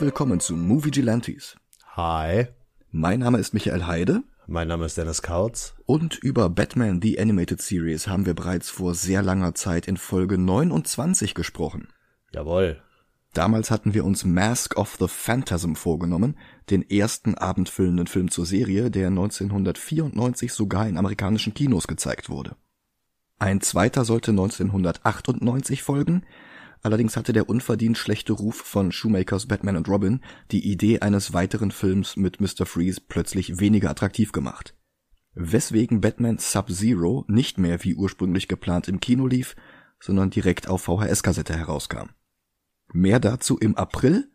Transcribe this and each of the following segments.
Und willkommen zu Movie Gelantes. Hi, Mein Name ist Michael Heide mein Name ist Dennis Kautz. und über Batman The Animated Series haben wir bereits vor sehr langer Zeit in Folge 29 gesprochen. Jawohl. Damals hatten wir uns Mask of the Phantasm vorgenommen, den ersten abendfüllenden Film zur Serie, der 1994 sogar in amerikanischen Kinos gezeigt wurde. Ein zweiter sollte 1998 folgen, allerdings hatte der unverdient schlechte Ruf von Shoemakers Batman und Robin die Idee eines weiteren Films mit Mr. Freeze plötzlich weniger attraktiv gemacht. Weswegen Batman Sub-Zero nicht mehr wie ursprünglich geplant im Kino lief, sondern direkt auf VHS-Kassette herauskam. Mehr dazu im April.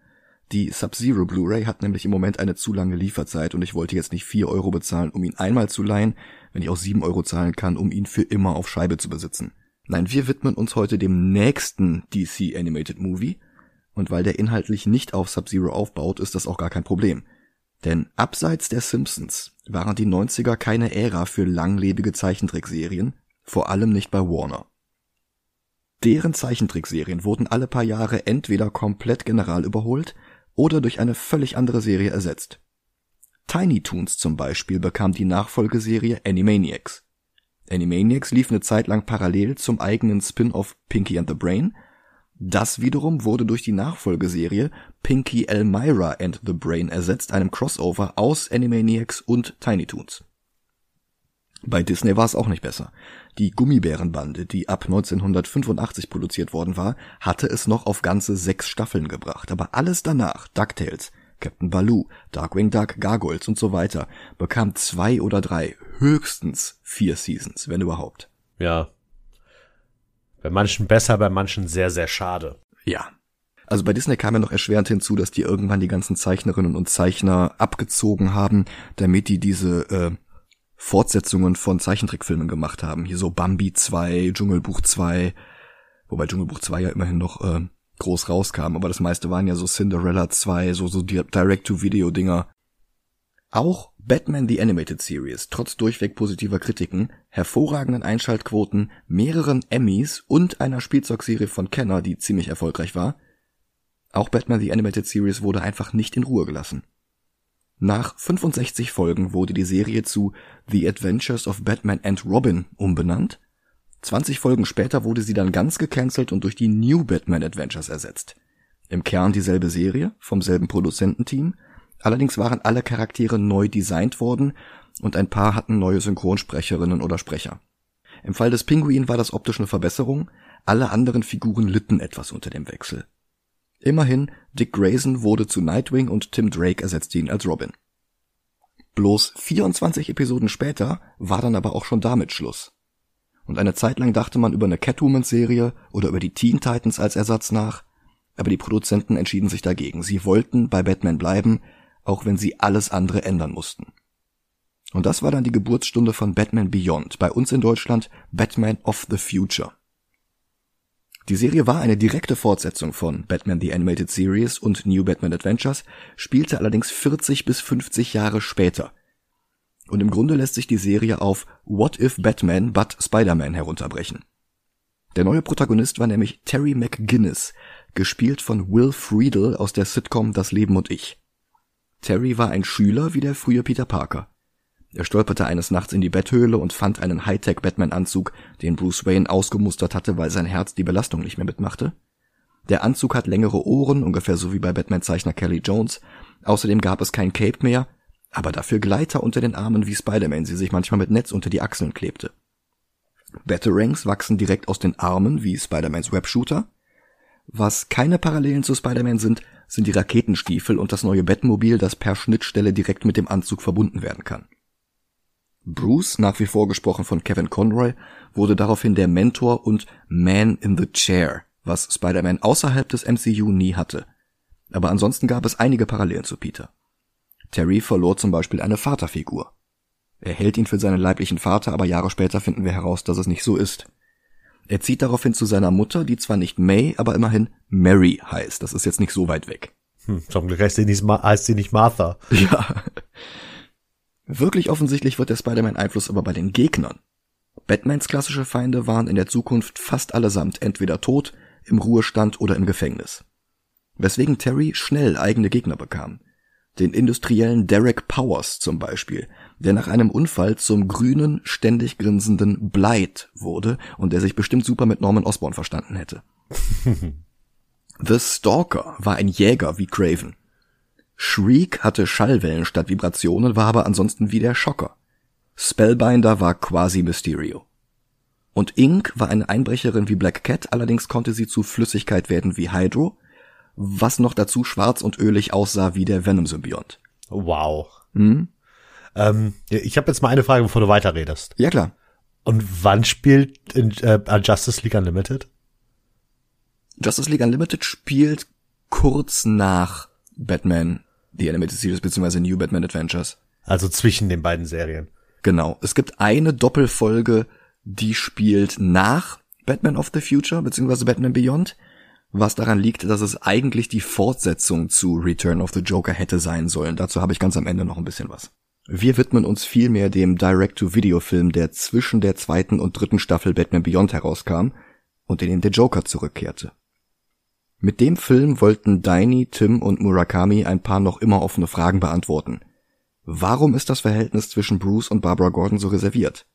Die Sub-Zero Blu-ray hat nämlich im Moment eine zu lange Lieferzeit und ich wollte jetzt nicht 4 Euro bezahlen, um ihn einmal zu leihen, wenn ich auch 7 Euro zahlen kann, um ihn für immer auf Scheibe zu besitzen. Nein, wir widmen uns heute dem nächsten DC Animated Movie und weil der inhaltlich nicht auf Sub-Zero aufbaut, ist das auch gar kein Problem. Denn abseits der Simpsons waren die 90er keine Ära für langlebige Zeichentrickserien, vor allem nicht bei Warner. Deren Zeichentrickserien wurden alle paar Jahre entweder komplett general überholt oder durch eine völlig andere Serie ersetzt. Tiny Toons zum Beispiel bekam die Nachfolgeserie Animaniacs. Animaniacs lief eine Zeit lang parallel zum eigenen Spin-off Pinky and the Brain. Das wiederum wurde durch die Nachfolgeserie Pinky Elmira and the Brain ersetzt, einem Crossover aus Animaniacs und Tiny Toons. Bei Disney war es auch nicht besser. Die Gummibärenbande, die ab 1985 produziert worden war, hatte es noch auf ganze sechs Staffeln gebracht. Aber alles danach, DuckTales, Captain Baloo, Darkwing Duck, Gargoyles und so weiter, bekam zwei oder drei, höchstens vier Seasons, wenn überhaupt. Ja. Bei manchen besser, bei manchen sehr, sehr schade. Ja. Also bei Disney kam ja noch erschwerend hinzu, dass die irgendwann die ganzen Zeichnerinnen und Zeichner abgezogen haben, damit die diese äh, Fortsetzungen von Zeichentrickfilmen gemacht haben. Hier so Bambi 2, Dschungelbuch 2, wobei Dschungelbuch 2 ja immerhin noch äh, groß rauskam, aber das meiste waren ja so Cinderella 2, so so Direct-to-Video-Dinger. Auch Batman The Animated Series, trotz durchweg positiver Kritiken, hervorragenden Einschaltquoten, mehreren Emmys und einer Spielzeugserie von Kenner, die ziemlich erfolgreich war, auch Batman The Animated Series wurde einfach nicht in Ruhe gelassen. Nach 65 Folgen wurde die Serie zu The Adventures of Batman and Robin umbenannt. 20 Folgen später wurde sie dann ganz gecancelt und durch die New Batman Adventures ersetzt. Im Kern dieselbe Serie, vom selben Produzententeam, allerdings waren alle Charaktere neu designt worden und ein paar hatten neue Synchronsprecherinnen oder Sprecher. Im Fall des Pinguin war das optisch eine Verbesserung, alle anderen Figuren litten etwas unter dem Wechsel. Immerhin, Dick Grayson wurde zu Nightwing und Tim Drake ersetzte ihn als Robin. Bloß 24 Episoden später war dann aber auch schon damit Schluss. Und eine Zeit lang dachte man über eine Catwoman-Serie oder über die Teen Titans als Ersatz nach, aber die Produzenten entschieden sich dagegen. Sie wollten bei Batman bleiben, auch wenn sie alles andere ändern mussten. Und das war dann die Geburtsstunde von Batman Beyond, bei uns in Deutschland Batman of the Future. Die Serie war eine direkte Fortsetzung von Batman the Animated Series und New Batman Adventures, spielte allerdings 40 bis 50 Jahre später. Und im Grunde lässt sich die Serie auf What if Batman but Spider-Man herunterbrechen. Der neue Protagonist war nämlich Terry McGuinness, gespielt von Will Friedle aus der Sitcom Das Leben und ich. Terry war ein Schüler wie der frühe Peter Parker. Er stolperte eines Nachts in die Betthöhle und fand einen Hightech-Batman-Anzug, den Bruce Wayne ausgemustert hatte, weil sein Herz die Belastung nicht mehr mitmachte. Der Anzug hat längere Ohren, ungefähr so wie bei Batman-Zeichner Kelly Jones. Außerdem gab es kein Cape mehr, aber dafür Gleiter unter den Armen wie Spider-Man sie sich manchmal mit Netz unter die Achseln klebte. Batarangs wachsen direkt aus den Armen wie Spider-Mans Webshooter. Was keine Parallelen zu Spider-Man sind, sind die Raketenstiefel und das neue Batmobil, das per Schnittstelle direkt mit dem Anzug verbunden werden kann. Bruce, nach wie vor gesprochen von Kevin Conroy, wurde daraufhin der Mentor und Man in the Chair, was Spider-Man außerhalb des MCU nie hatte. Aber ansonsten gab es einige Parallelen zu Peter. Terry verlor zum Beispiel eine Vaterfigur. Er hält ihn für seinen leiblichen Vater, aber Jahre später finden wir heraus, dass es nicht so ist. Er zieht daraufhin zu seiner Mutter, die zwar nicht May, aber immerhin Mary heißt. Das ist jetzt nicht so weit weg. Hm, zum Glück heißt sie nicht, heißt sie nicht Martha. Ja. Wirklich offensichtlich wird der Spider-Man-Einfluss aber bei den Gegnern. Batmans klassische Feinde waren in der Zukunft fast allesamt entweder tot, im Ruhestand oder im Gefängnis. weswegen Terry schnell eigene Gegner bekam. Den industriellen Derek Powers zum Beispiel, der nach einem Unfall zum grünen, ständig grinsenden Blight wurde und der sich bestimmt super mit Norman Osborn verstanden hätte. The Stalker war ein Jäger wie Craven. Shriek hatte Schallwellen statt Vibrationen, war aber ansonsten wie der Schocker. Spellbinder war quasi Mysterio. Und Ink war eine Einbrecherin wie Black Cat, allerdings konnte sie zu Flüssigkeit werden wie Hydro, was noch dazu schwarz und ölig aussah wie der Venom-Symbiont. Wow. Hm? Ähm, ich habe jetzt mal eine Frage, bevor du weiterredest. Ja klar. Und wann spielt in, äh, Justice League Unlimited? Justice League Unlimited spielt kurz nach Batman The Animated Series bzw. New Batman Adventures. Also zwischen den beiden Serien. Genau. Es gibt eine Doppelfolge, die spielt nach Batman of the Future bzw. Batman Beyond, was daran liegt, dass es eigentlich die Fortsetzung zu Return of the Joker hätte sein sollen. Dazu habe ich ganz am Ende noch ein bisschen was. Wir widmen uns vielmehr dem Direct-to-Video-Film, der zwischen der zweiten und dritten Staffel Batman Beyond herauskam und in dem der Joker zurückkehrte. Mit dem Film wollten Daini, Tim und Murakami ein paar noch immer offene Fragen beantworten. Warum ist das Verhältnis zwischen Bruce und Barbara Gordon so reserviert?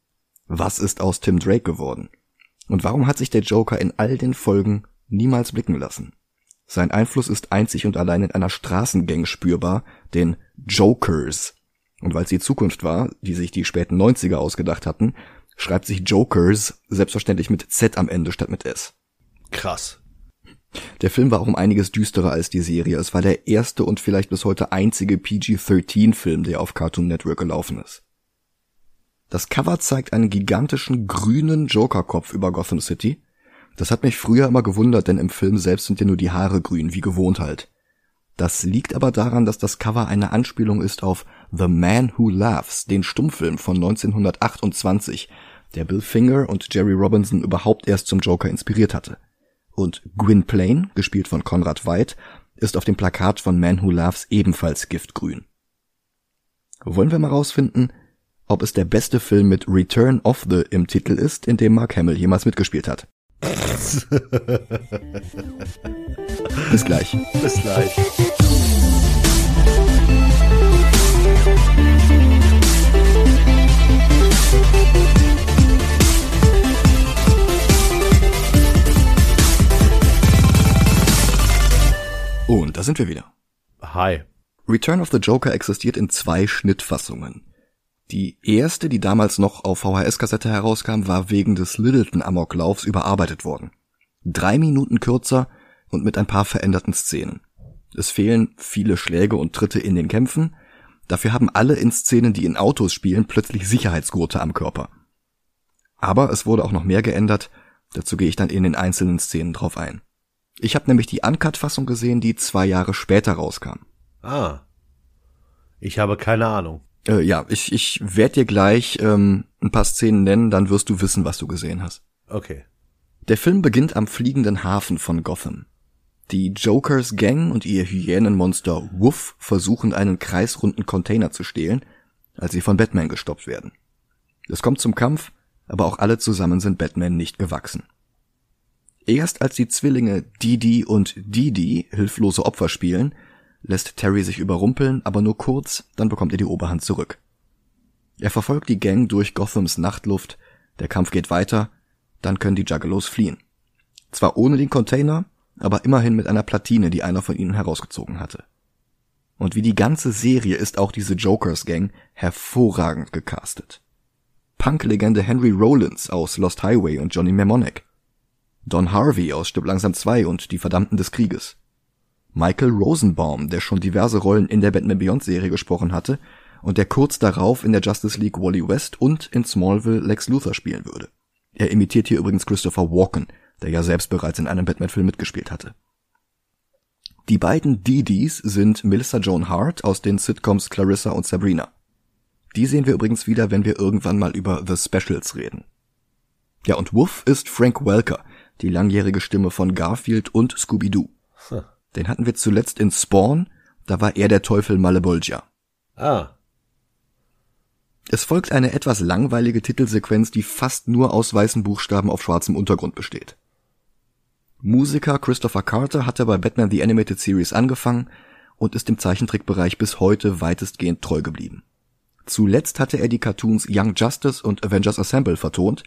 Was ist aus Tim Drake geworden? Und warum hat sich der Joker in all den Folgen niemals blicken lassen? Sein Einfluss ist einzig und allein in einer Straßengang spürbar, den Jokers. Und weil es die Zukunft war, die sich die späten 90er ausgedacht hatten, schreibt sich Jokers selbstverständlich mit Z am Ende statt mit S. Krass. Der Film war auch um einiges düsterer als die Serie. Es war der erste und vielleicht bis heute einzige PG-13-Film, der auf Cartoon Network gelaufen ist. Das Cover zeigt einen gigantischen grünen Joker-Kopf über Gotham City. Das hat mich früher immer gewundert, denn im Film selbst sind ja nur die Haare grün, wie gewohnt halt. Das liegt aber daran, dass das Cover eine Anspielung ist auf The Man Who Laughs, den Stummfilm von 1928, der Bill Finger und Jerry Robinson überhaupt erst zum Joker inspiriert hatte. Und Gwynplaine, gespielt von Conrad White, ist auf dem Plakat von Man Who Laughs ebenfalls giftgrün. Wollen wir mal rausfinden, ob es der beste Film mit Return of the im Titel ist, in dem Mark Hamill jemals mitgespielt hat. Bis gleich. Bis gleich. Und da sind wir wieder. Hi. Return of the Joker existiert in zwei Schnittfassungen. Die erste, die damals noch auf VHS-Kassette herauskam, war wegen des Littleton-Amoklaufs überarbeitet worden. Drei Minuten kürzer und mit ein paar veränderten Szenen. Es fehlen viele Schläge und Tritte in den Kämpfen, dafür haben alle in Szenen, die in Autos spielen, plötzlich Sicherheitsgurte am Körper. Aber es wurde auch noch mehr geändert, dazu gehe ich dann in den einzelnen Szenen drauf ein. Ich habe nämlich die Uncut-Fassung gesehen, die zwei Jahre später rauskam. Ah. Ich habe keine Ahnung. Äh, ja, ich, ich werde dir gleich ähm, ein paar Szenen nennen, dann wirst du wissen, was du gesehen hast. Okay. Der Film beginnt am fliegenden Hafen von Gotham. Die Jokers Gang und ihr Hyänenmonster Woof versuchen einen kreisrunden Container zu stehlen, als sie von Batman gestoppt werden. Es kommt zum Kampf, aber auch alle zusammen sind Batman nicht gewachsen. Erst als die Zwillinge Didi und Didi hilflose Opfer spielen, lässt Terry sich überrumpeln, aber nur kurz, dann bekommt er die Oberhand zurück. Er verfolgt die Gang durch Gothams Nachtluft, der Kampf geht weiter, dann können die Juggalos fliehen. Zwar ohne den Container, aber immerhin mit einer Platine, die einer von ihnen herausgezogen hatte. Und wie die ganze Serie ist auch diese Jokers Gang hervorragend gecastet. Punk-Legende Henry Rollins aus Lost Highway und Johnny Mnemonic. Don Harvey aus Stück langsam 2 und Die Verdammten des Krieges. Michael Rosenbaum, der schon diverse Rollen in der Batman Beyond Serie gesprochen hatte und der kurz darauf in der Justice League Wally West und in Smallville Lex Luthor spielen würde. Er imitiert hier übrigens Christopher Walken, der ja selbst bereits in einem Batman-Film mitgespielt hatte. Die beiden Didis sind Melissa Joan Hart aus den Sitcoms Clarissa und Sabrina. Die sehen wir übrigens wieder, wenn wir irgendwann mal über The Specials reden. Ja, und Woof ist Frank Welker, die langjährige Stimme von Garfield und Scooby-Doo. Hm. Den hatten wir zuletzt in Spawn, da war er der Teufel Malebolgia. Ah. Es folgt eine etwas langweilige Titelsequenz, die fast nur aus weißen Buchstaben auf schwarzem Untergrund besteht. Musiker Christopher Carter hatte bei Batman The Animated Series angefangen und ist dem Zeichentrickbereich bis heute weitestgehend treu geblieben. Zuletzt hatte er die Cartoons Young Justice und Avengers Assemble vertont,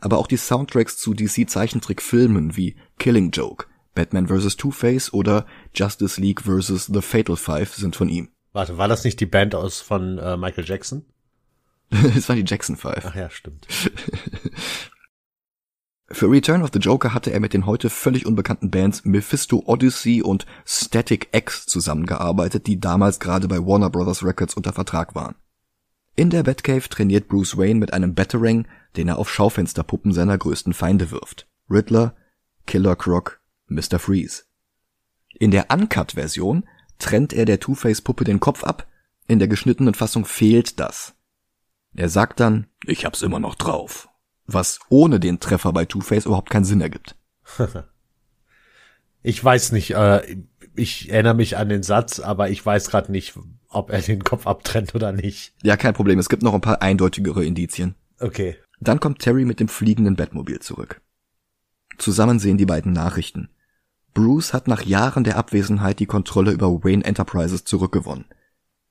aber auch die Soundtracks zu DC Zeichentrickfilmen wie Killing Joke, Batman vs. Two-Face oder Justice League vs. The Fatal Five sind von ihm. Warte, war das nicht die Band aus von äh, Michael Jackson? Es war die Jackson Five. Ach ja, stimmt. Für Return of the Joker hatte er mit den heute völlig unbekannten Bands Mephisto Odyssey und Static X zusammengearbeitet, die damals gerade bei Warner Bros. Records unter Vertrag waren. In der Batcave trainiert Bruce Wayne mit einem Batarang, den er auf Schaufensterpuppen seiner größten Feinde wirft. Riddler, Killer Croc, Mr. Freeze. In der Uncut-Version trennt er der Two-Face-Puppe den Kopf ab, in der geschnittenen Fassung fehlt das. Er sagt dann, ich hab's immer noch drauf. Was ohne den Treffer bei Two-Face überhaupt keinen Sinn ergibt. Ich weiß nicht, äh, ich erinnere mich an den Satz, aber ich weiß gerade nicht, ob er den Kopf abtrennt oder nicht. Ja, kein Problem, es gibt noch ein paar eindeutigere Indizien. Okay. Dann kommt Terry mit dem fliegenden Batmobil zurück. Zusammen sehen die beiden Nachrichten. Bruce hat nach Jahren der Abwesenheit die Kontrolle über Wayne Enterprises zurückgewonnen.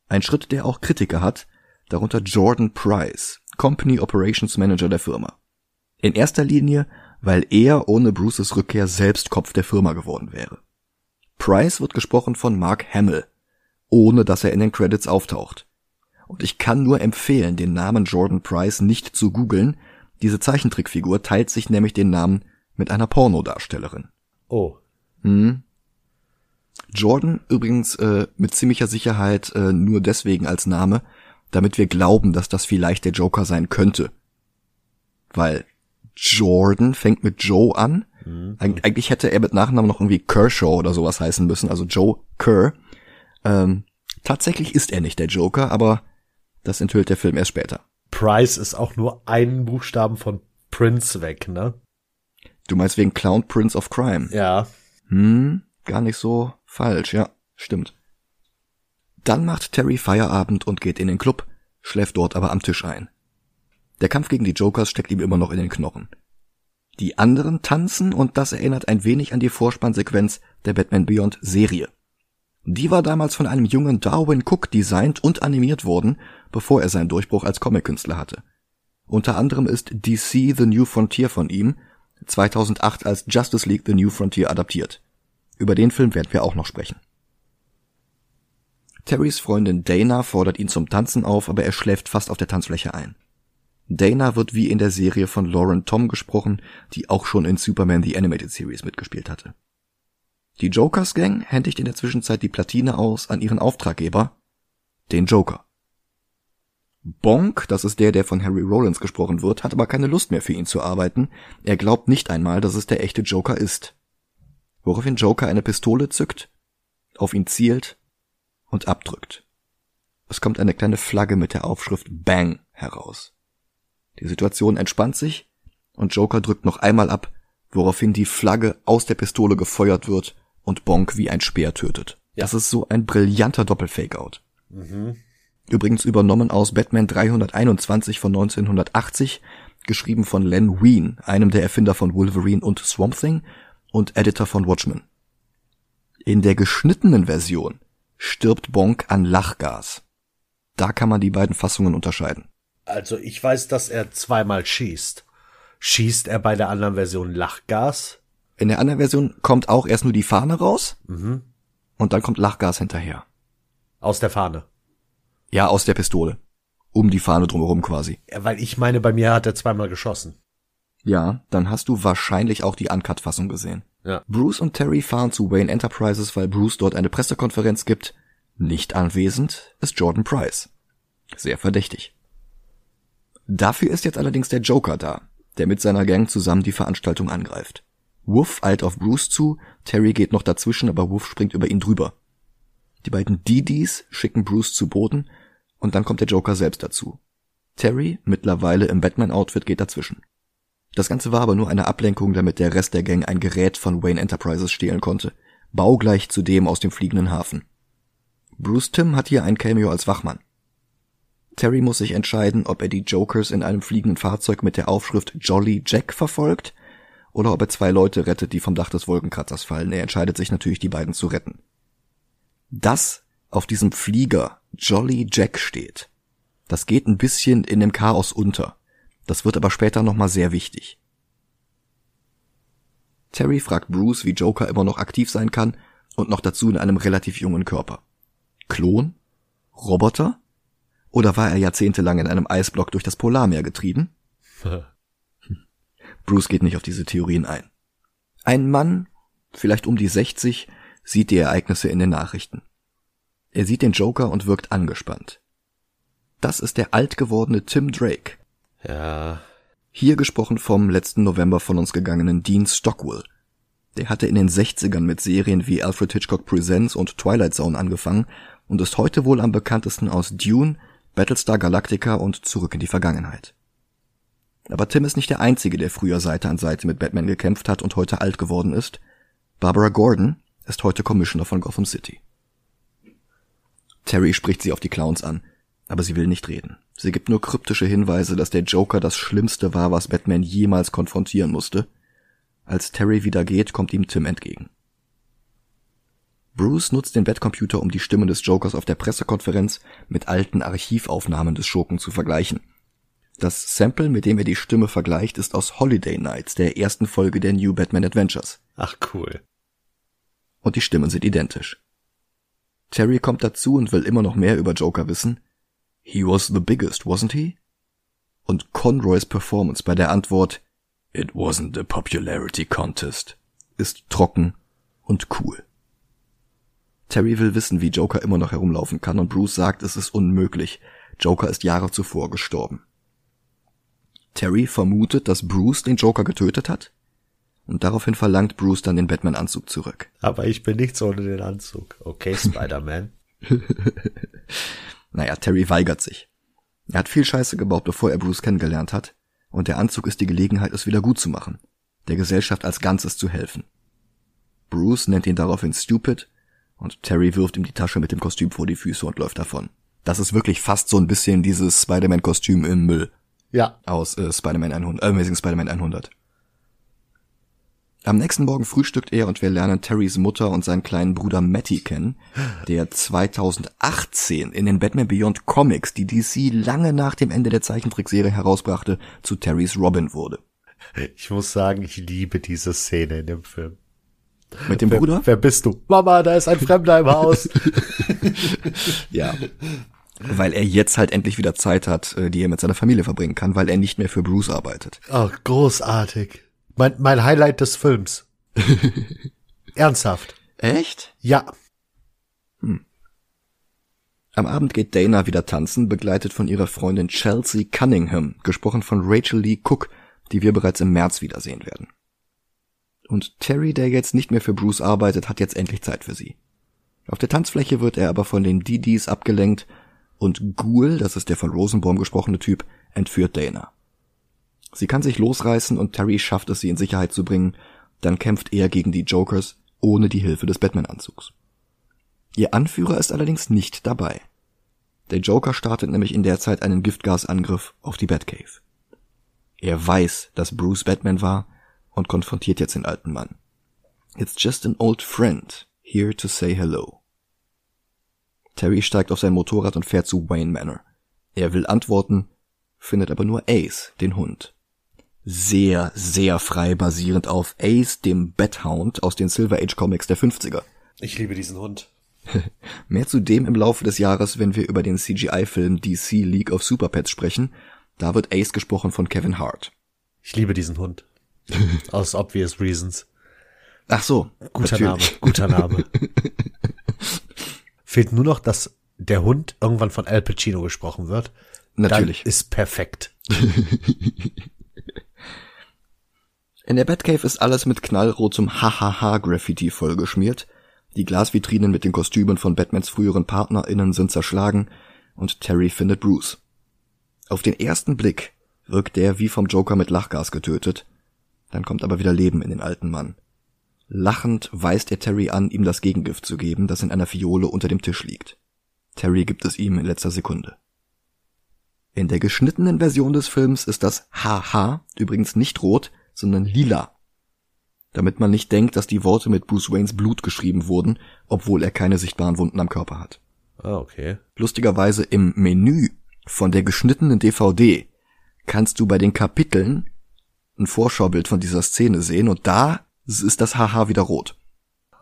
Ein Schritt, der auch Kritiker hat, darunter Jordan Price, Company Operations Manager der Firma. In erster Linie, weil er ohne Bruces Rückkehr selbst Kopf der Firma geworden wäre. Price wird gesprochen von Mark Hamill, ohne dass er in den Credits auftaucht. Und ich kann nur empfehlen, den Namen Jordan Price nicht zu googeln. Diese Zeichentrickfigur teilt sich nämlich den Namen mit einer Pornodarstellerin. Oh. Hm. Jordan übrigens äh, mit ziemlicher Sicherheit äh, nur deswegen als Name, damit wir glauben, dass das vielleicht der Joker sein könnte. Weil Jordan fängt mit Joe an. Mhm. Eig eigentlich hätte er mit Nachnamen noch irgendwie Kershaw oder sowas heißen müssen, also Joe Kerr. Ähm, tatsächlich ist er nicht der Joker, aber das enthüllt der Film erst später. Price ist auch nur einen Buchstaben von Prince weg, ne? Du meinst wegen Clown Prince of Crime? Ja. Hm, gar nicht so falsch, ja, stimmt. Dann macht Terry Feierabend und geht in den Club, schläft dort aber am Tisch ein. Der Kampf gegen die Jokers steckt ihm immer noch in den Knochen. Die anderen tanzen und das erinnert ein wenig an die Vorspannsequenz der Batman Beyond Serie. Die war damals von einem jungen Darwin Cook designt und animiert worden, bevor er seinen Durchbruch als Comic-Künstler hatte. Unter anderem ist DC The New Frontier von ihm 2008 als Justice League The New Frontier adaptiert. Über den Film werden wir auch noch sprechen. Terrys Freundin Dana fordert ihn zum Tanzen auf, aber er schläft fast auf der Tanzfläche ein. Dana wird wie in der Serie von Lauren Tom gesprochen, die auch schon in Superman the Animated Series mitgespielt hatte. Die Jokers Gang händigt in der Zwischenzeit die Platine aus an ihren Auftraggeber, den Joker. Bonk, das ist der, der von Harry Rollins gesprochen wird, hat aber keine Lust mehr für ihn zu arbeiten. Er glaubt nicht einmal, dass es der echte Joker ist. Woraufhin Joker eine Pistole zückt, auf ihn zielt und abdrückt. Es kommt eine kleine Flagge mit der Aufschrift Bang heraus. Die Situation entspannt sich und Joker drückt noch einmal ab, woraufhin die Flagge aus der Pistole gefeuert wird und Bonk wie ein Speer tötet. Ja. Das ist so ein brillanter Doppelfakeout. Mhm. Übrigens übernommen aus Batman 321 von 1980, geschrieben von Len Wein, einem der Erfinder von Wolverine und Swamp Thing und Editor von Watchmen. In der geschnittenen Version stirbt Bonk an Lachgas. Da kann man die beiden Fassungen unterscheiden. Also ich weiß, dass er zweimal schießt. Schießt er bei der anderen Version Lachgas? In der anderen Version kommt auch erst nur die Fahne raus mhm. und dann kommt Lachgas hinterher. Aus der Fahne. Ja, aus der Pistole. Um die Fahne drumherum quasi. Ja, weil ich meine, bei mir hat er zweimal geschossen. Ja, dann hast du wahrscheinlich auch die Uncut-Fassung gesehen. Ja. Bruce und Terry fahren zu Wayne Enterprises, weil Bruce dort eine Pressekonferenz gibt. Nicht anwesend ist Jordan Price. Sehr verdächtig. Dafür ist jetzt allerdings der Joker da, der mit seiner Gang zusammen die Veranstaltung angreift. Wolf eilt auf Bruce zu, Terry geht noch dazwischen, aber Wolf springt über ihn drüber. Die beiden Didis schicken Bruce zu Boden und dann kommt der Joker selbst dazu. Terry, mittlerweile im Batman-Outfit, geht dazwischen. Das Ganze war aber nur eine Ablenkung, damit der Rest der Gang ein Gerät von Wayne Enterprises stehlen konnte, baugleich zu dem aus dem fliegenden Hafen. Bruce Tim hat hier ein Cameo als Wachmann. Terry muss sich entscheiden, ob er die Jokers in einem fliegenden Fahrzeug mit der Aufschrift Jolly Jack verfolgt oder ob er zwei Leute rettet, die vom Dach des Wolkenkratzers fallen. Er entscheidet sich natürlich, die beiden zu retten. Dass auf diesem Flieger Jolly Jack steht, das geht ein bisschen in dem Chaos unter. Das wird aber später nochmal sehr wichtig. Terry fragt Bruce, wie Joker immer noch aktiv sein kann und noch dazu in einem relativ jungen Körper. Klon? Roboter? Oder war er jahrzehntelang in einem Eisblock durch das Polarmeer getrieben? Bruce geht nicht auf diese Theorien ein. Ein Mann, vielleicht um die 60, sieht die Ereignisse in den Nachrichten. Er sieht den Joker und wirkt angespannt. Das ist der alt gewordene Tim Drake. Ja. Hier gesprochen vom letzten November von uns gegangenen Dean Stockwell. Der hatte in den 60ern mit Serien wie Alfred Hitchcock Presents und Twilight Zone angefangen und ist heute wohl am bekanntesten aus Dune, Battlestar Galactica und Zurück in die Vergangenheit. Aber Tim ist nicht der Einzige, der früher Seite an Seite mit Batman gekämpft hat und heute alt geworden ist. Barbara Gordon ist heute Commissioner von Gotham City. Terry spricht sie auf die Clowns an, aber sie will nicht reden. Sie gibt nur kryptische Hinweise, dass der Joker das Schlimmste war, was Batman jemals konfrontieren musste. Als Terry wieder geht, kommt ihm Tim entgegen. Bruce nutzt den Bettcomputer, um die Stimme des Jokers auf der Pressekonferenz mit alten Archivaufnahmen des Schurken zu vergleichen. Das Sample, mit dem er die Stimme vergleicht, ist aus Holiday Nights, der ersten Folge der New Batman Adventures. Ach cool. Und die Stimmen sind identisch. Terry kommt dazu und will immer noch mehr über Joker wissen. He was the biggest, wasn't he? Und Conroys Performance bei der Antwort It wasn't a popularity contest ist trocken und cool. Terry will wissen, wie Joker immer noch herumlaufen kann und Bruce sagt, es ist unmöglich. Joker ist Jahre zuvor gestorben. Terry vermutet, dass Bruce den Joker getötet hat und daraufhin verlangt Bruce dann den Batman-Anzug zurück. Aber ich bin nichts ohne den Anzug. Okay, Spider-Man. naja, Terry weigert sich. Er hat viel Scheiße gebaut, bevor er Bruce kennengelernt hat, und der Anzug ist die Gelegenheit, es wieder gut zu machen, der Gesellschaft als Ganzes zu helfen. Bruce nennt ihn daraufhin stupid, und Terry wirft ihm die Tasche mit dem Kostüm vor die Füße und läuft davon. Das ist wirklich fast so ein bisschen dieses Spider-Man-Kostüm im Müll. Ja. Aus äh, Spider-Man 100, äh, Amazing Spider-Man 100. Am nächsten Morgen frühstückt er und wir lernen Terrys Mutter und seinen kleinen Bruder Matty kennen, der 2018 in den Batman Beyond Comics, die DC lange nach dem Ende der Zeichentrickserie herausbrachte, zu Terrys Robin wurde. Ich muss sagen, ich liebe diese Szene in dem Film. Mit dem wer, Bruder? Wer bist du? Mama, da ist ein Fremder im Haus. ja. Weil er jetzt halt endlich wieder Zeit hat, äh, die er mit seiner Familie verbringen kann, weil er nicht mehr für Bruce arbeitet. Oh, großartig. Mein, mein Highlight des Films. Ernsthaft. Echt? Ja. Hm. Am Abend geht Dana wieder tanzen, begleitet von ihrer Freundin Chelsea Cunningham, gesprochen von Rachel Lee Cook, die wir bereits im März wiedersehen werden. Und Terry, der jetzt nicht mehr für Bruce arbeitet, hat jetzt endlich Zeit für sie. Auf der Tanzfläche wird er aber von den DDs abgelenkt und Ghoul, das ist der von Rosenbaum gesprochene Typ, entführt Dana. Sie kann sich losreißen und Terry schafft es, sie in Sicherheit zu bringen, dann kämpft er gegen die Jokers ohne die Hilfe des Batman-Anzugs. Ihr Anführer ist allerdings nicht dabei. Der Joker startet nämlich in der Zeit einen Giftgasangriff auf die Batcave. Er weiß, dass Bruce Batman war und konfrontiert jetzt den alten Mann. It's just an old friend, here to say hello. Terry steigt auf sein Motorrad und fährt zu Wayne Manor. Er will antworten, findet aber nur Ace, den Hund. Sehr, sehr frei basierend auf Ace, dem Bathound aus den Silver Age Comics der 50er. Ich liebe diesen Hund. Mehr zu dem im Laufe des Jahres, wenn wir über den CGI-Film DC League of Super Pets sprechen. Da wird Ace gesprochen von Kevin Hart. Ich liebe diesen Hund. Aus obvious reasons. Ach so. Guter natürlich. Name, guter Name. Fehlt nur noch, dass der Hund irgendwann von Al Pacino gesprochen wird. Natürlich. Dann ist perfekt. In der Batcave ist alles mit knallrotem Hahaha-Graffiti vollgeschmiert. Die Glasvitrinen mit den Kostümen von Batmans früheren PartnerInnen sind zerschlagen und Terry findet Bruce. Auf den ersten Blick wirkt der wie vom Joker mit Lachgas getötet, dann kommt aber wieder Leben in den alten Mann. Lachend weist er Terry an, ihm das Gegengift zu geben, das in einer Fiole unter dem Tisch liegt. Terry gibt es ihm in letzter Sekunde. In der geschnittenen Version des Films ist das HH übrigens nicht rot, sondern lila. damit man nicht denkt, dass die Worte mit Bruce Waynes Blut geschrieben wurden, obwohl er keine sichtbaren Wunden am Körper hat. Ah, okay. Lustigerweise im Menü von der geschnittenen DVD kannst du bei den Kapiteln ein Vorschaubild von dieser Szene sehen und da ist das Haha wieder rot.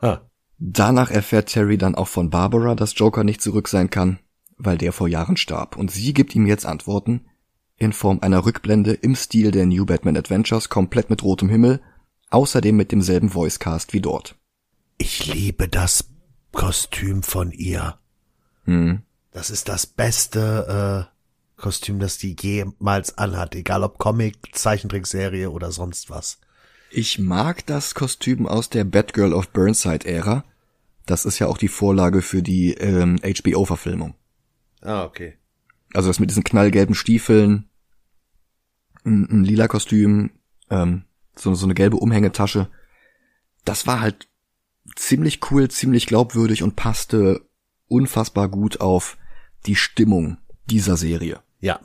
Ah. Danach erfährt Terry dann auch von Barbara, dass Joker nicht zurück sein kann, weil der vor Jahren starb. Und sie gibt ihm jetzt Antworten in Form einer Rückblende im Stil der New Batman Adventures, komplett mit rotem Himmel, außerdem mit demselben Voicecast wie dort. Ich liebe das Kostüm von ihr. Hm. Das ist das beste äh, Kostüm, das die jemals anhat, egal ob Comic, Zeichentrickserie oder sonst was. Ich mag das Kostüm aus der Batgirl of Burnside-Ära. Das ist ja auch die Vorlage für die ähm, HBO-Verfilmung. Ah, okay. Also das mit diesen knallgelben Stiefeln, ein, ein lila Kostüm, ähm, so, so eine gelbe Umhängetasche. Das war halt ziemlich cool, ziemlich glaubwürdig und passte unfassbar gut auf die Stimmung dieser Serie. Ja.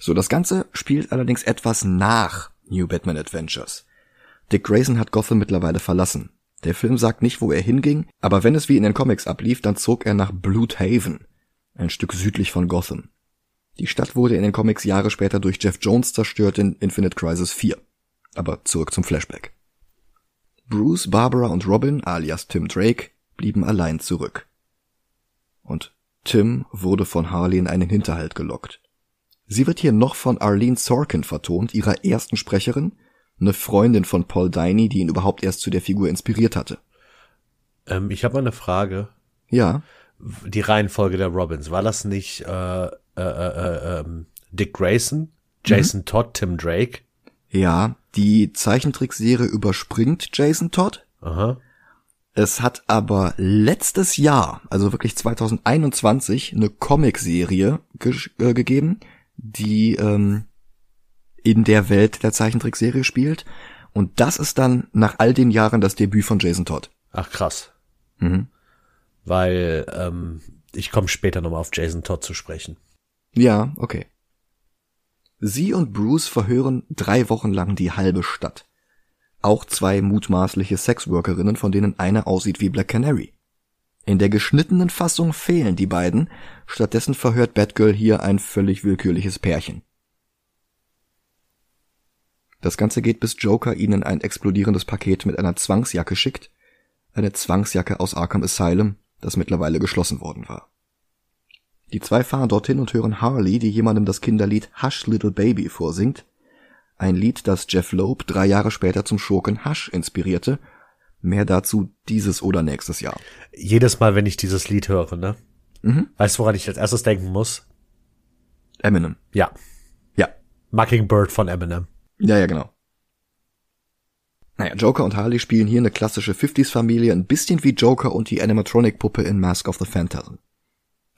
So, das Ganze spielt allerdings etwas nach New Batman Adventures. Dick Grayson hat Gotham mittlerweile verlassen. Der Film sagt nicht, wo er hinging, aber wenn es wie in den Comics ablief, dann zog er nach Bloodhaven, ein Stück südlich von Gotham. Die Stadt wurde in den Comics Jahre später durch Jeff Jones zerstört in Infinite Crisis 4. Aber zurück zum Flashback. Bruce, Barbara und Robin, alias Tim Drake, blieben allein zurück. Und Tim wurde von Harley in einen Hinterhalt gelockt. Sie wird hier noch von Arlene Sorkin vertont, ihrer ersten Sprecherin, eine Freundin von Paul Dini, die ihn überhaupt erst zu der Figur inspiriert hatte. Ähm, ich habe mal eine Frage. Ja, Die Reihenfolge der Robins, war das nicht äh, äh, äh, ähm, Dick Grayson, Jason Todd, Tim Drake? ja, die Zeichentrickserie überspringt Jason Todd. Aha. Es hat aber letztes Jahr, also wirklich 2021, eine Comicserie ge äh, gegeben, die ähm, in der Welt der Zeichentrickserie spielt. Und das ist dann nach all den Jahren das Debüt von Jason Todd. Ach krass. Mhm. Weil ähm, ich komme später nochmal auf Jason Todd zu sprechen. Ja, okay. Sie und Bruce verhören drei Wochen lang die halbe Stadt. Auch zwei mutmaßliche Sexworkerinnen, von denen eine aussieht wie Black Canary. In der geschnittenen Fassung fehlen die beiden, stattdessen verhört Batgirl hier ein völlig willkürliches Pärchen. Das Ganze geht bis Joker ihnen ein explodierendes Paket mit einer Zwangsjacke schickt, eine Zwangsjacke aus Arkham Asylum, das mittlerweile geschlossen worden war. Die zwei fahren dorthin und hören Harley, die jemandem das Kinderlied Hush Little Baby vorsingt, ein Lied, das Jeff Loeb drei Jahre später zum Schurken Hush inspirierte. Mehr dazu dieses oder nächstes Jahr. Jedes Mal, wenn ich dieses Lied höre, ne? Mhm. Weißt du, woran ich als erstes denken muss? Eminem. Ja. Ja. Mockingbird von Eminem. Ja, ja, genau. Naja, Joker und Harley spielen hier eine klassische 50s-Familie, ein bisschen wie Joker und die Animatronic-Puppe in Mask of the Phantasm.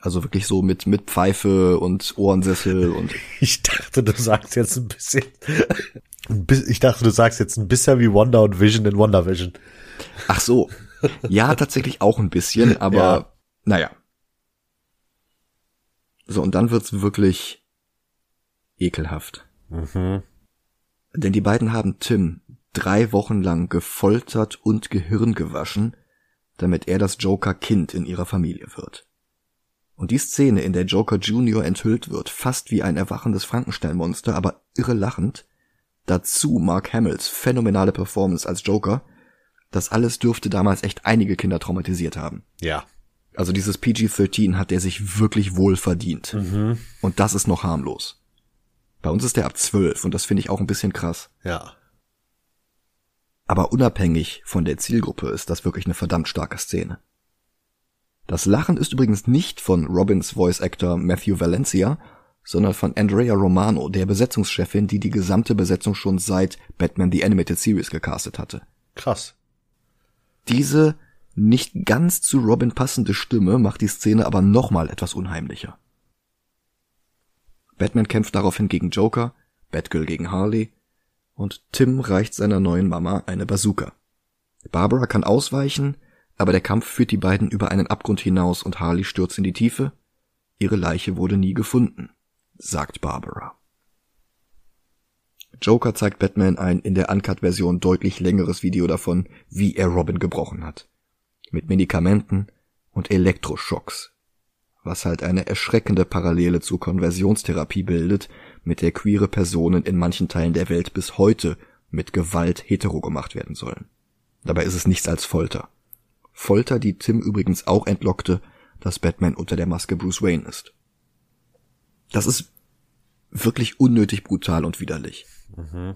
Also wirklich so mit, mit Pfeife und Ohrensessel und Ich dachte, du sagst jetzt ein bisschen. Ich dachte, du sagst jetzt ein bisschen wie Wonder und Vision in Wonder Vision. Ach so. Ja, tatsächlich auch ein bisschen, aber Ja. naja. So, und dann wird's wirklich ekelhaft. Mhm. Denn die beiden haben Tim drei Wochen lang gefoltert und Gehirn gewaschen, damit er das Joker-Kind in ihrer Familie wird. Und die Szene, in der Joker Junior enthüllt wird, fast wie ein erwachendes Frankenstein-Monster, aber irre lachend, dazu Mark Hamills phänomenale Performance als Joker, das alles dürfte damals echt einige Kinder traumatisiert haben. Ja. Also dieses PG-13 hat der sich wirklich wohl verdient. Mhm. Und das ist noch harmlos. Bei uns ist der ab 12 und das finde ich auch ein bisschen krass. Ja. Aber unabhängig von der Zielgruppe ist das wirklich eine verdammt starke Szene. Das Lachen ist übrigens nicht von Robins Voice Actor Matthew Valencia, sondern von Andrea Romano, der Besetzungschefin, die die gesamte Besetzung schon seit Batman the Animated Series gecastet hatte. Krass. Diese nicht ganz zu Robin passende Stimme macht die Szene aber nochmal etwas unheimlicher. Batman kämpft daraufhin gegen Joker, Batgirl gegen Harley und Tim reicht seiner neuen Mama eine Bazooka. Barbara kann ausweichen, aber der Kampf führt die beiden über einen Abgrund hinaus und Harley stürzt in die Tiefe. Ihre Leiche wurde nie gefunden, sagt Barbara. Joker zeigt Batman ein in der Uncut-Version deutlich längeres Video davon, wie er Robin gebrochen hat. Mit Medikamenten und Elektroschocks. Was halt eine erschreckende Parallele zur Konversionstherapie bildet, mit der queere Personen in manchen Teilen der Welt bis heute mit Gewalt hetero gemacht werden sollen. Dabei ist es nichts als Folter. Folter, die Tim übrigens auch entlockte, dass Batman unter der Maske Bruce Wayne ist. Das ist wirklich unnötig brutal und widerlich. Mhm.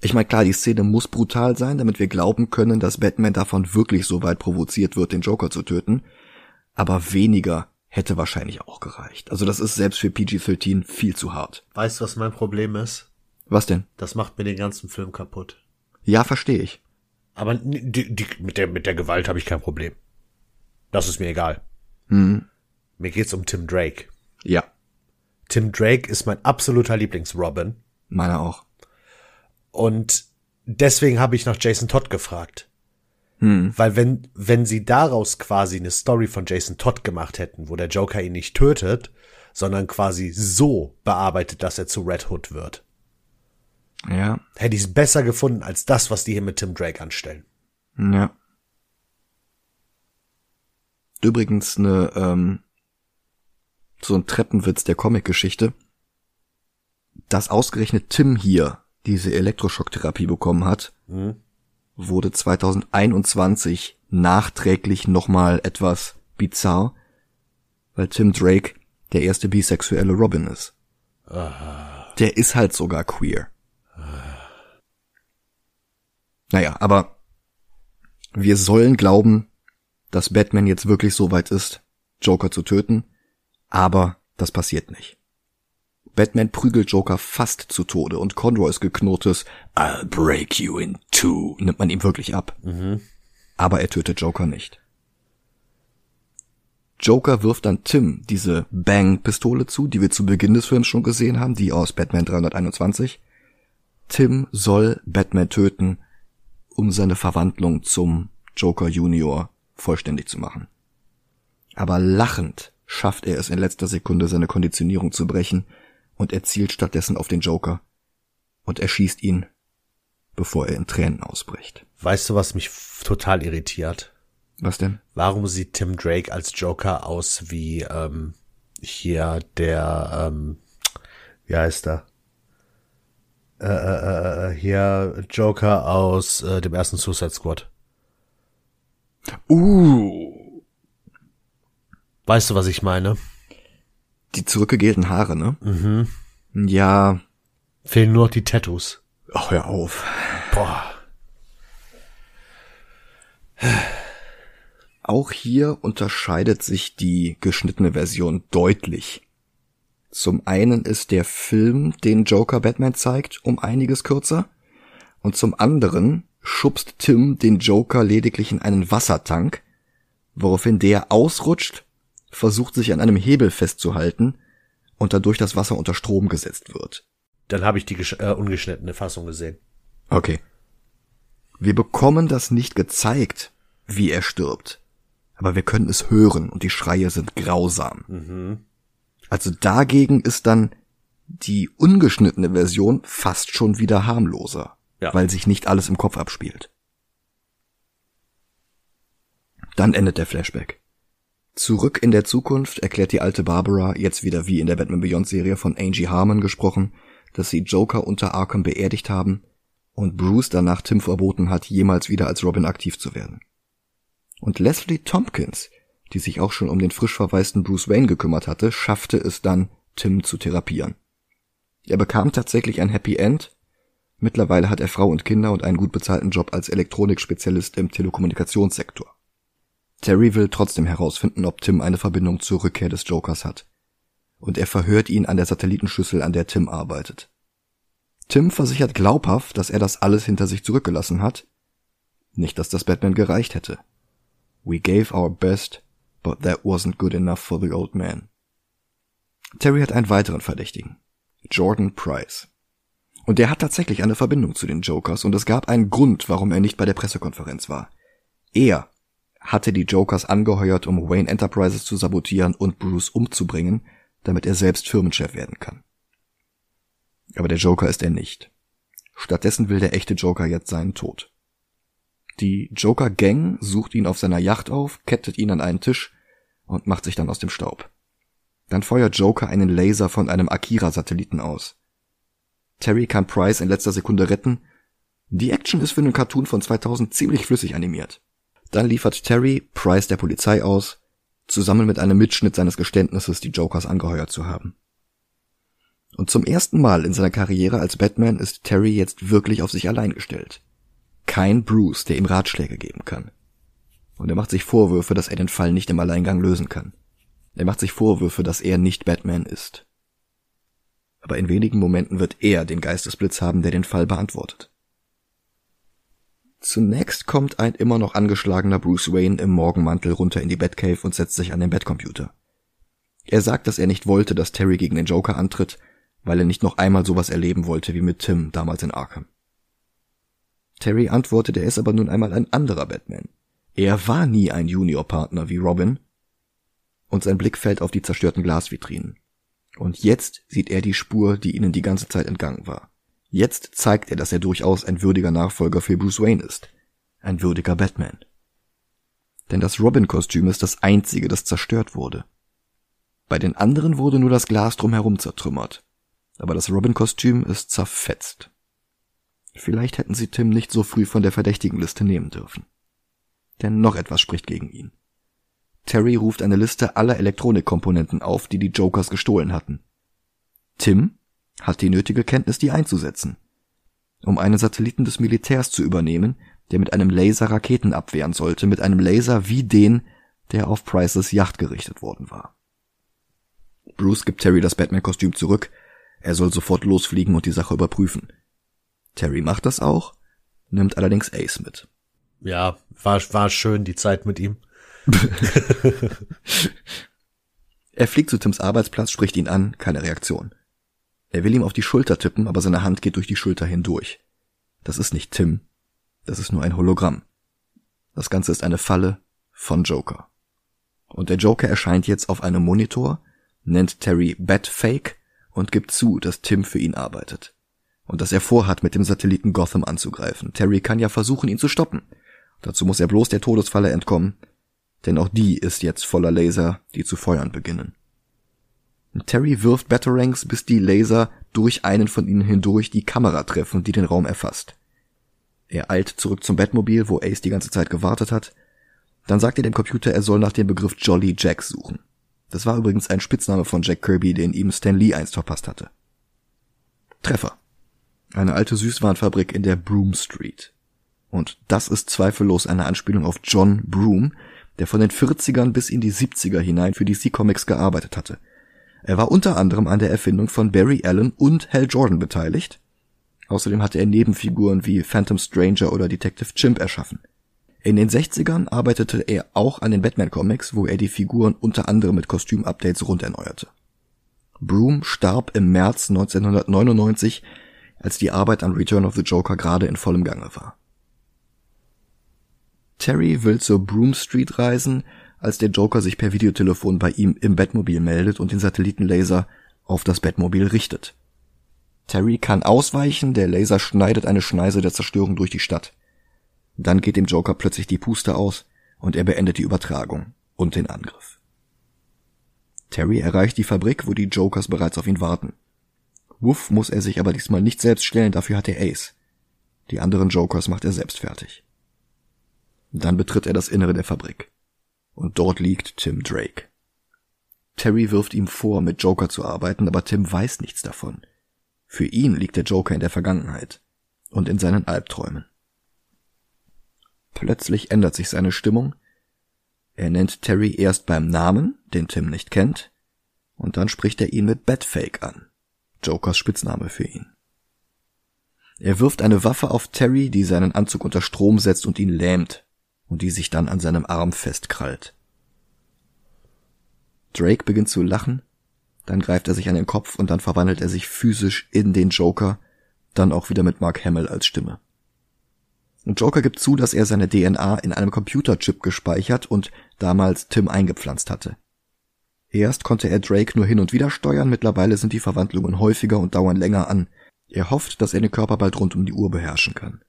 Ich meine, klar, die Szene muss brutal sein, damit wir glauben können, dass Batman davon wirklich so weit provoziert wird, den Joker zu töten. Aber weniger hätte wahrscheinlich auch gereicht. Also das ist selbst für PG-13 viel zu hart. Weißt du, was mein Problem ist? Was denn? Das macht mir den ganzen Film kaputt. Ja, verstehe ich. Aber die, die, mit der mit der Gewalt habe ich kein Problem. Das ist mir egal. Hm. Mir geht's um Tim Drake. Ja. Tim Drake ist mein absoluter Lieblings-Robin. Meiner auch. Und deswegen habe ich nach Jason Todd gefragt. Hm. Weil wenn, wenn sie daraus quasi eine Story von Jason Todd gemacht hätten, wo der Joker ihn nicht tötet, sondern quasi so bearbeitet, dass er zu Red Hood wird. Ja. Hätte ich es besser gefunden als das, was die hier mit Tim Drake anstellen. Ja. Übrigens eine ähm, so ein Treppenwitz der Comicgeschichte, dass ausgerechnet Tim hier diese Elektroschocktherapie bekommen hat, mhm. wurde 2021 nachträglich nochmal etwas bizarr, weil Tim Drake der erste bisexuelle Robin ist. Aha. Der ist halt sogar queer. Naja, aber wir sollen glauben, dass Batman jetzt wirklich so weit ist, Joker zu töten, aber das passiert nicht. Batman prügelt Joker fast zu Tode und Conroys geknurrtes I'll break you in two nimmt man ihm wirklich ab. Mhm. Aber er tötet Joker nicht. Joker wirft dann Tim diese Bang-Pistole zu, die wir zu Beginn des Films schon gesehen haben, die aus Batman 321. Tim soll Batman töten, um seine Verwandlung zum Joker Junior vollständig zu machen. Aber lachend schafft er es in letzter Sekunde, seine Konditionierung zu brechen und er zielt stattdessen auf den Joker und erschießt ihn, bevor er in Tränen ausbricht. Weißt du, was mich total irritiert? Was denn? Warum sieht Tim Drake als Joker aus wie ähm, hier der, ähm, wie heißt er? Äh, äh, äh, hier Joker aus äh, dem ersten Suicide Squad. Uh. Weißt du, was ich meine? Die zurückgegelten Haare, ne? Mhm. Ja. Fehlen nur noch die Tattoos. Ach, hör auf. Boah. Auch hier unterscheidet sich die geschnittene Version deutlich. Zum einen ist der Film, den Joker Batman zeigt, um einiges kürzer. Und zum anderen schubst Tim den Joker lediglich in einen Wassertank, woraufhin der ausrutscht versucht sich an einem Hebel festzuhalten und dadurch das Wasser unter Strom gesetzt wird. Dann habe ich die äh, ungeschnittene Fassung gesehen. Okay. Wir bekommen das nicht gezeigt, wie er stirbt. Aber wir können es hören und die Schreie sind grausam. Mhm. Also dagegen ist dann die ungeschnittene Version fast schon wieder harmloser, ja. weil sich nicht alles im Kopf abspielt. Dann endet der Flashback. Zurück in der Zukunft erklärt die alte Barbara, jetzt wieder wie in der Batman Beyond Serie von Angie Harmon gesprochen, dass sie Joker unter Arkham beerdigt haben und Bruce danach Tim verboten hat, jemals wieder als Robin aktiv zu werden. Und Leslie Tompkins, die sich auch schon um den frisch verwaisten Bruce Wayne gekümmert hatte, schaffte es dann, Tim zu therapieren. Er bekam tatsächlich ein Happy End. Mittlerweile hat er Frau und Kinder und einen gut bezahlten Job als Elektronikspezialist im Telekommunikationssektor. Terry will trotzdem herausfinden, ob Tim eine Verbindung zur Rückkehr des Jokers hat. Und er verhört ihn an der Satellitenschüssel, an der Tim arbeitet. Tim versichert glaubhaft, dass er das alles hinter sich zurückgelassen hat. Nicht, dass das Batman gereicht hätte. We gave our best, but that wasn't good enough for the old man. Terry hat einen weiteren Verdächtigen. Jordan Price. Und der hat tatsächlich eine Verbindung zu den Jokers und es gab einen Grund, warum er nicht bei der Pressekonferenz war. Er hatte die Jokers angeheuert, um Wayne Enterprises zu sabotieren und Bruce umzubringen, damit er selbst Firmenchef werden kann. Aber der Joker ist er nicht. Stattdessen will der echte Joker jetzt seinen Tod. Die Joker-Gang sucht ihn auf seiner Yacht auf, kettet ihn an einen Tisch und macht sich dann aus dem Staub. Dann feuert Joker einen Laser von einem Akira-Satelliten aus. Terry kann Price in letzter Sekunde retten. Die Action ist für einen Cartoon von 2000 ziemlich flüssig animiert. Dann liefert Terry Price der Polizei aus, zusammen mit einem Mitschnitt seines Geständnisses, die Jokers angeheuert zu haben. Und zum ersten Mal in seiner Karriere als Batman ist Terry jetzt wirklich auf sich allein gestellt. Kein Bruce, der ihm Ratschläge geben kann. Und er macht sich Vorwürfe, dass er den Fall nicht im Alleingang lösen kann. Er macht sich Vorwürfe, dass er nicht Batman ist. Aber in wenigen Momenten wird er den Geistesblitz haben, der den Fall beantwortet. Zunächst kommt ein immer noch angeschlagener Bruce Wayne im Morgenmantel runter in die Batcave und setzt sich an den Bettcomputer. Er sagt, dass er nicht wollte, dass Terry gegen den Joker antritt, weil er nicht noch einmal sowas erleben wollte wie mit Tim damals in Arkham. Terry antwortet, er ist aber nun einmal ein anderer Batman. Er war nie ein Juniorpartner wie Robin. Und sein Blick fällt auf die zerstörten Glasvitrinen. Und jetzt sieht er die Spur, die ihnen die ganze Zeit entgangen war. Jetzt zeigt er, dass er durchaus ein würdiger Nachfolger für Bruce Wayne ist. Ein würdiger Batman. Denn das Robin-Kostüm ist das einzige, das zerstört wurde. Bei den anderen wurde nur das Glas drumherum zertrümmert aber das Robin-Kostüm ist zerfetzt. Vielleicht hätten sie Tim nicht so früh von der Verdächtigenliste nehmen dürfen. Denn noch etwas spricht gegen ihn. Terry ruft eine Liste aller Elektronikkomponenten auf, die die Jokers gestohlen hatten. Tim hat die nötige Kenntnis, die einzusetzen. Um einen Satelliten des Militärs zu übernehmen, der mit einem Laser Raketen abwehren sollte, mit einem Laser wie den, der auf Prices Yacht gerichtet worden war. Bruce gibt Terry das Batman-Kostüm zurück, er soll sofort losfliegen und die Sache überprüfen. Terry macht das auch, nimmt allerdings Ace mit. Ja, war, war schön die Zeit mit ihm. er fliegt zu Tims Arbeitsplatz, spricht ihn an, keine Reaktion. Er will ihm auf die Schulter tippen, aber seine Hand geht durch die Schulter hindurch. Das ist nicht Tim, das ist nur ein Hologramm. Das Ganze ist eine Falle von Joker. Und der Joker erscheint jetzt auf einem Monitor, nennt Terry Batfake und gibt zu, dass Tim für ihn arbeitet. Und dass er vorhat, mit dem Satelliten Gotham anzugreifen. Terry kann ja versuchen, ihn zu stoppen. Dazu muss er bloß der Todesfalle entkommen, denn auch die ist jetzt voller Laser, die zu feuern beginnen. Terry wirft Batarangs, bis die Laser durch einen von ihnen hindurch die Kamera treffen, die den Raum erfasst. Er eilt zurück zum Batmobil, wo Ace die ganze Zeit gewartet hat. Dann sagt er dem Computer, er soll nach dem Begriff Jolly Jack suchen. Das war übrigens ein Spitzname von Jack Kirby, den ihm Stan Lee einst verpasst hatte. Treffer. Eine alte Süßwarenfabrik in der Broom Street. Und das ist zweifellos eine Anspielung auf John Broom, der von den 40ern bis in die 70er hinein für DC Comics gearbeitet hatte. Er war unter anderem an der Erfindung von Barry Allen und Hal Jordan beteiligt. Außerdem hatte er Nebenfiguren wie Phantom Stranger oder Detective Chimp erschaffen. In den 60ern arbeitete er auch an den Batman-Comics, wo er die Figuren unter anderem mit Kostümupdates rund erneuerte. Broom starb im März 1999, als die Arbeit an Return of the Joker gerade in vollem Gange war. Terry will zur Broom Street reisen, als der Joker sich per Videotelefon bei ihm im Batmobil meldet und den Satellitenlaser auf das Batmobil richtet. Terry kann ausweichen, der Laser schneidet eine Schneise der Zerstörung durch die Stadt. Dann geht dem Joker plötzlich die Puste aus und er beendet die Übertragung und den Angriff. Terry erreicht die Fabrik, wo die Jokers bereits auf ihn warten. Wuff muss er sich aber diesmal nicht selbst stellen, dafür hat er Ace. Die anderen Jokers macht er selbst fertig. Dann betritt er das Innere der Fabrik. Und dort liegt Tim Drake. Terry wirft ihm vor, mit Joker zu arbeiten, aber Tim weiß nichts davon. Für ihn liegt der Joker in der Vergangenheit und in seinen Albträumen. Plötzlich ändert sich seine Stimmung. Er nennt Terry erst beim Namen, den Tim nicht kennt, und dann spricht er ihn mit Batfake an, Jokers Spitzname für ihn. Er wirft eine Waffe auf Terry, die seinen Anzug unter Strom setzt und ihn lähmt und die sich dann an seinem Arm festkrallt. Drake beginnt zu lachen, dann greift er sich an den Kopf und dann verwandelt er sich physisch in den Joker, dann auch wieder mit Mark Hamill als Stimme. Und Joker gibt zu, dass er seine DNA in einem Computerchip gespeichert und damals Tim eingepflanzt hatte. Erst konnte er Drake nur hin und wieder steuern, mittlerweile sind die Verwandlungen häufiger und dauern länger an. Er hofft, dass er den Körper bald rund um die Uhr beherrschen kann.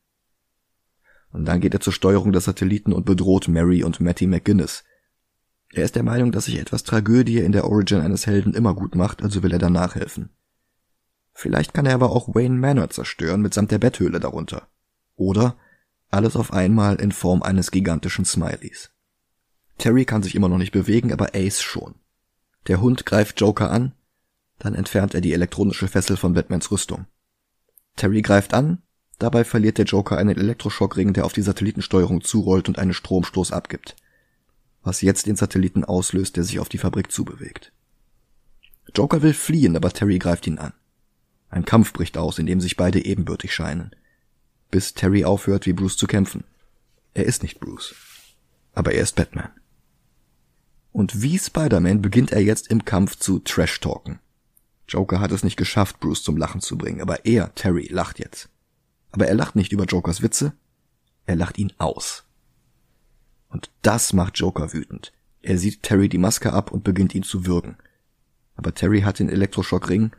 Und dann geht er zur Steuerung des Satelliten und bedroht Mary und Matty McGuinness. Er ist der Meinung, dass sich etwas Tragödie in der Origin eines Helden immer gut macht, also will er danach helfen. Vielleicht kann er aber auch Wayne Manor zerstören, mitsamt der Betthöhle darunter. Oder alles auf einmal in Form eines gigantischen Smileys. Terry kann sich immer noch nicht bewegen, aber Ace schon. Der Hund greift Joker an, dann entfernt er die elektronische Fessel von Batmans Rüstung. Terry greift an, dabei verliert der Joker einen Elektroschockring, der auf die Satellitensteuerung zurollt und einen Stromstoß abgibt. Was jetzt den Satelliten auslöst, der sich auf die Fabrik zubewegt. Joker will fliehen, aber Terry greift ihn an. Ein Kampf bricht aus, in dem sich beide ebenbürtig scheinen. Bis Terry aufhört, wie Bruce zu kämpfen. Er ist nicht Bruce. Aber er ist Batman. Und wie Spider-Man beginnt er jetzt im Kampf zu Trash-Talken. Joker hat es nicht geschafft, Bruce zum Lachen zu bringen, aber er, Terry, lacht jetzt. Aber er lacht nicht über Jokers Witze, er lacht ihn aus. Und das macht Joker wütend. Er sieht Terry die Maske ab und beginnt ihn zu würgen. Aber Terry hat den Elektroschockring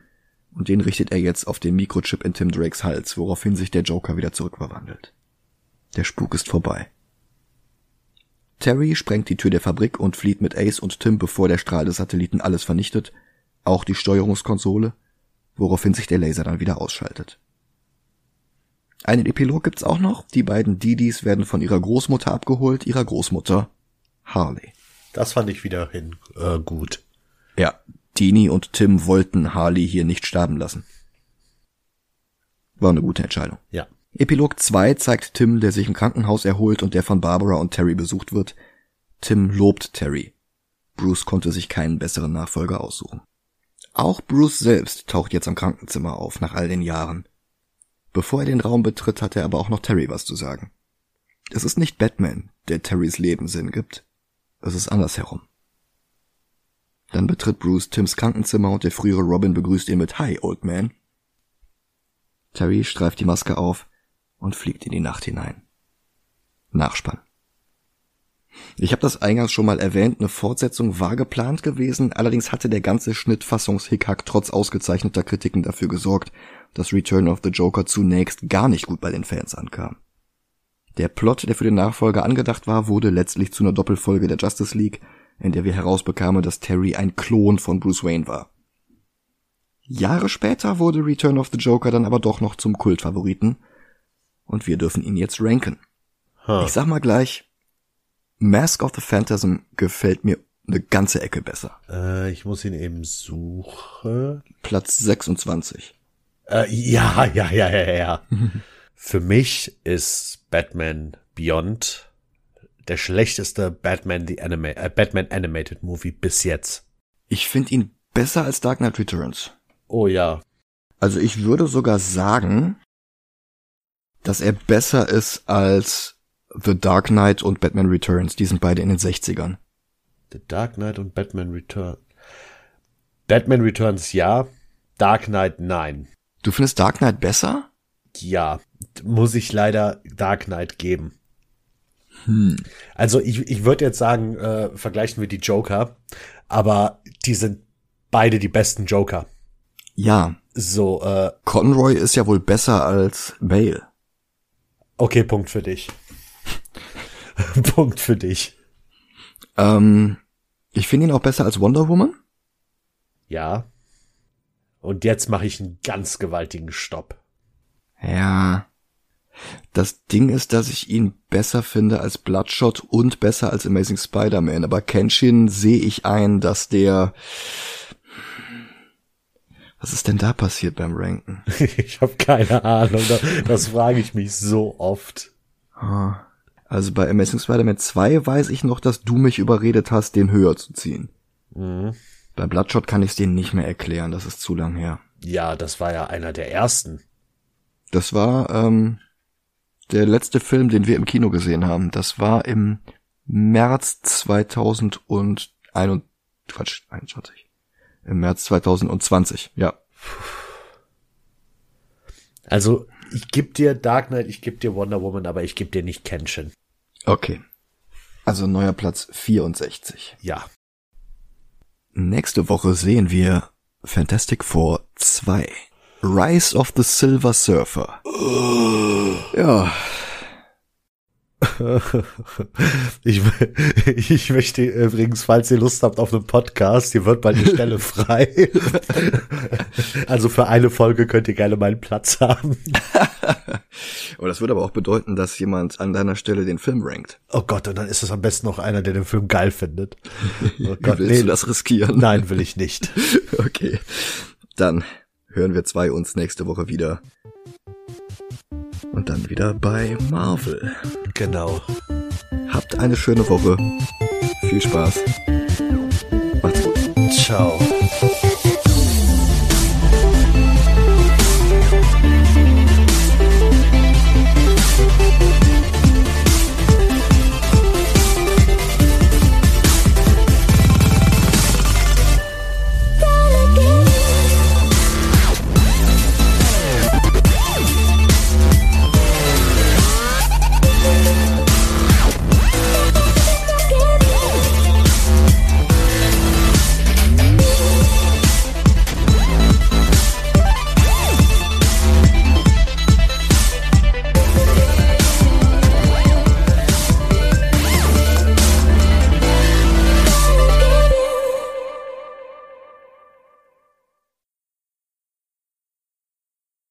und den richtet er jetzt auf den Mikrochip in Tim Drakes Hals, woraufhin sich der Joker wieder zurückverwandelt. Der Spuk ist vorbei. Terry sprengt die Tür der Fabrik und flieht mit Ace und Tim, bevor der Strahl des Satelliten alles vernichtet, auch die Steuerungskonsole, woraufhin sich der Laser dann wieder ausschaltet. Einen Epilog gibt's auch noch. Die beiden Didis werden von ihrer Großmutter abgeholt, ihrer Großmutter Harley. Das fand ich wiederhin äh, gut. Ja, Dini und Tim wollten Harley hier nicht sterben lassen. War eine gute Entscheidung. Ja. Epilog 2 zeigt Tim, der sich im Krankenhaus erholt und der von Barbara und Terry besucht wird. Tim lobt Terry. Bruce konnte sich keinen besseren Nachfolger aussuchen. Auch Bruce selbst taucht jetzt am Krankenzimmer auf, nach all den Jahren. Bevor er den Raum betritt, hat er aber auch noch Terry was zu sagen. Es ist nicht Batman, der Terrys Leben Sinn gibt. Es ist andersherum. Dann betritt Bruce Tims Krankenzimmer und der frühere Robin begrüßt ihn mit Hi, Old Man. Terry streift die Maske auf und fliegt in die Nacht hinein. Nachspann. Ich habe das eingangs schon mal erwähnt, eine Fortsetzung war geplant gewesen, allerdings hatte der ganze Schnittfassungshickhack trotz ausgezeichneter Kritiken dafür gesorgt, dass Return of the Joker zunächst gar nicht gut bei den Fans ankam. Der Plot, der für den Nachfolger angedacht war, wurde letztlich zu einer Doppelfolge der Justice League, in der wir herausbekamen, dass Terry ein Klon von Bruce Wayne war. Jahre später wurde Return of the Joker dann aber doch noch zum Kultfavoriten und wir dürfen ihn jetzt ranken. Huh. Ich sag mal gleich, Mask of the Phantasm gefällt mir eine ganze Ecke besser. Äh, ich muss ihn eben suchen. Platz 26. Äh, ja, ja, ja, ja, ja. Für mich ist Batman Beyond der schlechteste Batman, the Anima äh, Batman Animated Movie bis jetzt. Ich finde ihn besser als Dark Knight Returns. Oh ja. Also ich würde sogar sagen, dass er besser ist als The Dark Knight und Batman Returns. Die sind beide in den 60ern. The Dark Knight und Batman Returns. Batman Returns ja, Dark Knight nein. Du findest Dark Knight besser? Ja, muss ich leider Dark Knight geben. Hm. Also ich, ich würde jetzt sagen, äh, vergleichen wir die Joker, aber die sind beide die besten Joker. Ja. So, äh. Conroy ist ja wohl besser als Bale. Okay, Punkt für dich. Punkt für dich. Ähm, ich finde ihn auch besser als Wonder Woman. Ja. Und jetzt mache ich einen ganz gewaltigen Stopp. Ja. Das Ding ist, dass ich ihn besser finde als Bloodshot und besser als Amazing Spider-Man. Aber Kenshin sehe ich ein, dass der... Was ist denn da passiert beim Ranken? ich habe keine Ahnung. Das, das frage ich mich so oft. Also bei Amazing Spider-Man 2 weiß ich noch, dass du mich überredet hast, den höher zu ziehen. Mhm. Bei Bloodshot kann ich es dir nicht mehr erklären, das ist zu lang her. Ja, das war ja einer der ersten. Das war ähm, der letzte Film, den wir im Kino gesehen haben. Das war im März 2021. Quatsch, 21. Im März 2020, ja. Also, ich geb dir Dark Knight, ich geb dir Wonder Woman, aber ich geb dir nicht Kenshin. Okay. Also neuer Platz 64. Ja. Nächste Woche sehen wir Fantastic Four 2. Rise of the Silver Surfer. Ja, Ich, ich möchte übrigens, falls ihr Lust habt auf einen Podcast, hier wird bald eine Stelle frei. Also für eine Folge könnt ihr gerne meinen Platz haben. oh, das würde aber auch bedeuten, dass jemand an deiner Stelle den Film rankt. Oh Gott, und dann ist es am besten noch einer, der den Film geil findet. Oh Gott, Willst nee, du das riskieren? Nein, will ich nicht. Okay, dann hören wir zwei uns nächste Woche wieder. Und dann wieder bei Marvel. Genau. Habt eine schöne Woche. Viel Spaß. Macht's gut. Ciao.